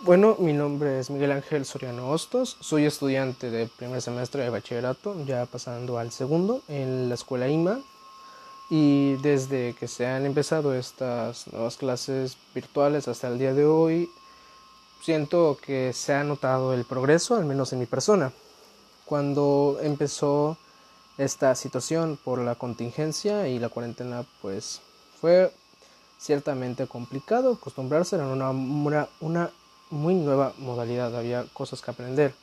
Bueno, mi nombre es Miguel Ángel Soriano Hostos, soy estudiante de primer semestre de bachillerato, ya pasando al segundo en la escuela IMA y desde que se han empezado estas nuevas clases virtuales hasta el día de hoy, siento que se ha notado el progreso, al menos en mi persona. Cuando empezó esta situación por la contingencia y la cuarentena, pues fue ciertamente complicado acostumbrarse a una, muy nueva modalidad, había cosas que aprender.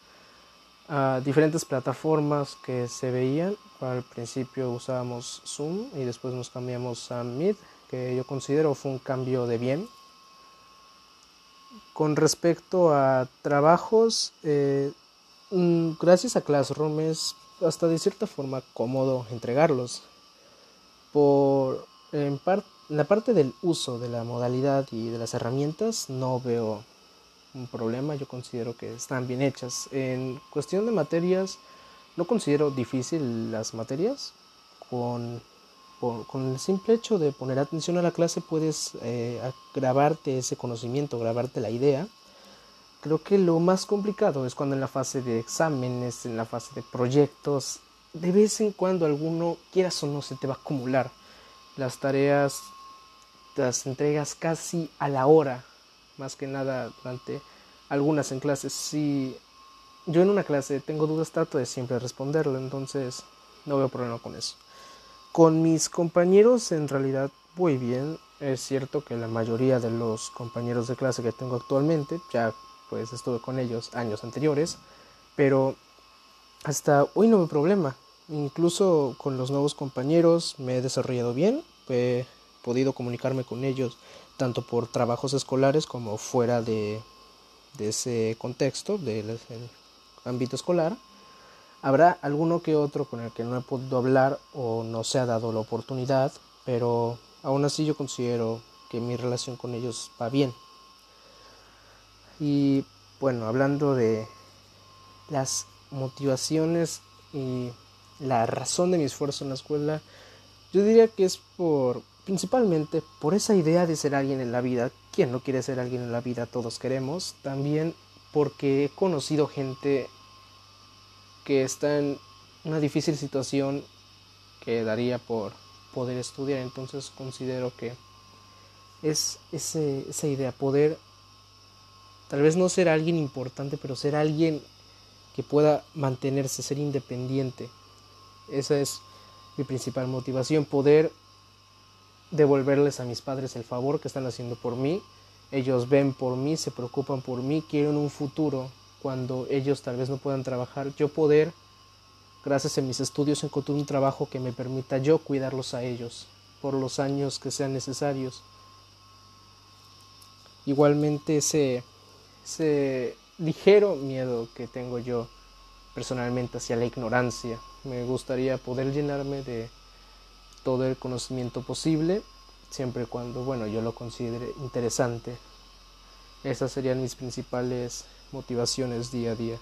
a diferentes plataformas que se veían, al principio usábamos Zoom y después nos cambiamos a Meet, que yo considero fue un cambio de bien. Con respecto a trabajos, eh, gracias a Classroom es hasta de cierta forma cómodo entregarlos. Por en, en la parte del uso de la modalidad y de las herramientas no veo un problema, yo considero que están bien hechas. En cuestión de materias, no considero difícil las materias. Con, con el simple hecho de poner atención a la clase puedes eh, grabarte ese conocimiento, grabarte la idea. Creo que lo más complicado es cuando en la fase de exámenes, en la fase de proyectos, de vez en cuando alguno, quieras o no, se te va a acumular. Las tareas las entregas casi a la hora más que nada durante algunas en clases. Si yo en una clase tengo dudas, trato de siempre responderlo, entonces no veo problema con eso. Con mis compañeros en realidad voy bien. Es cierto que la mayoría de los compañeros de clase que tengo actualmente, ya pues estuve con ellos años anteriores, pero hasta hoy no veo problema. Incluso con los nuevos compañeros me he desarrollado bien, he podido comunicarme con ellos tanto por trabajos escolares como fuera de, ese contexto, del ámbito escolar. Habrá alguno que otro con el que no he podido hablar o no se ha dado la oportunidad, pero aún así yo considero que mi relación con ellos va bien. Y bueno, hablando de las motivaciones y la razón de mi esfuerzo en la escuela, yo diría que es por principalmente por esa idea de ser alguien en la vida. ¿Quién no quiere ser alguien en la vida? Todos queremos. También porque he conocido gente que está en una difícil situación que daría por poder estudiar. Entonces considero que es ese, esa idea, poder tal vez no ser alguien importante, pero ser alguien que pueda mantenerse, ser independiente. Esa es mi principal motivación, poder devolverles a mis padres el favor que están haciendo por mí. Ellos ven por mí, se preocupan por mí, quieren un futuro cuando ellos tal vez no puedan trabajar, yo poder, gracias a mis estudios, encontrar un trabajo que me permita yo cuidarlos a ellos por los años que sean necesarios. Igualmente ese, ese ligero miedo que tengo yo personalmente hacia la ignorancia. Me gustaría poder llenarme de todo el conocimiento posible, siempre y cuando, bueno, yo lo considere interesante. Esas serían mis principales motivaciones día a día.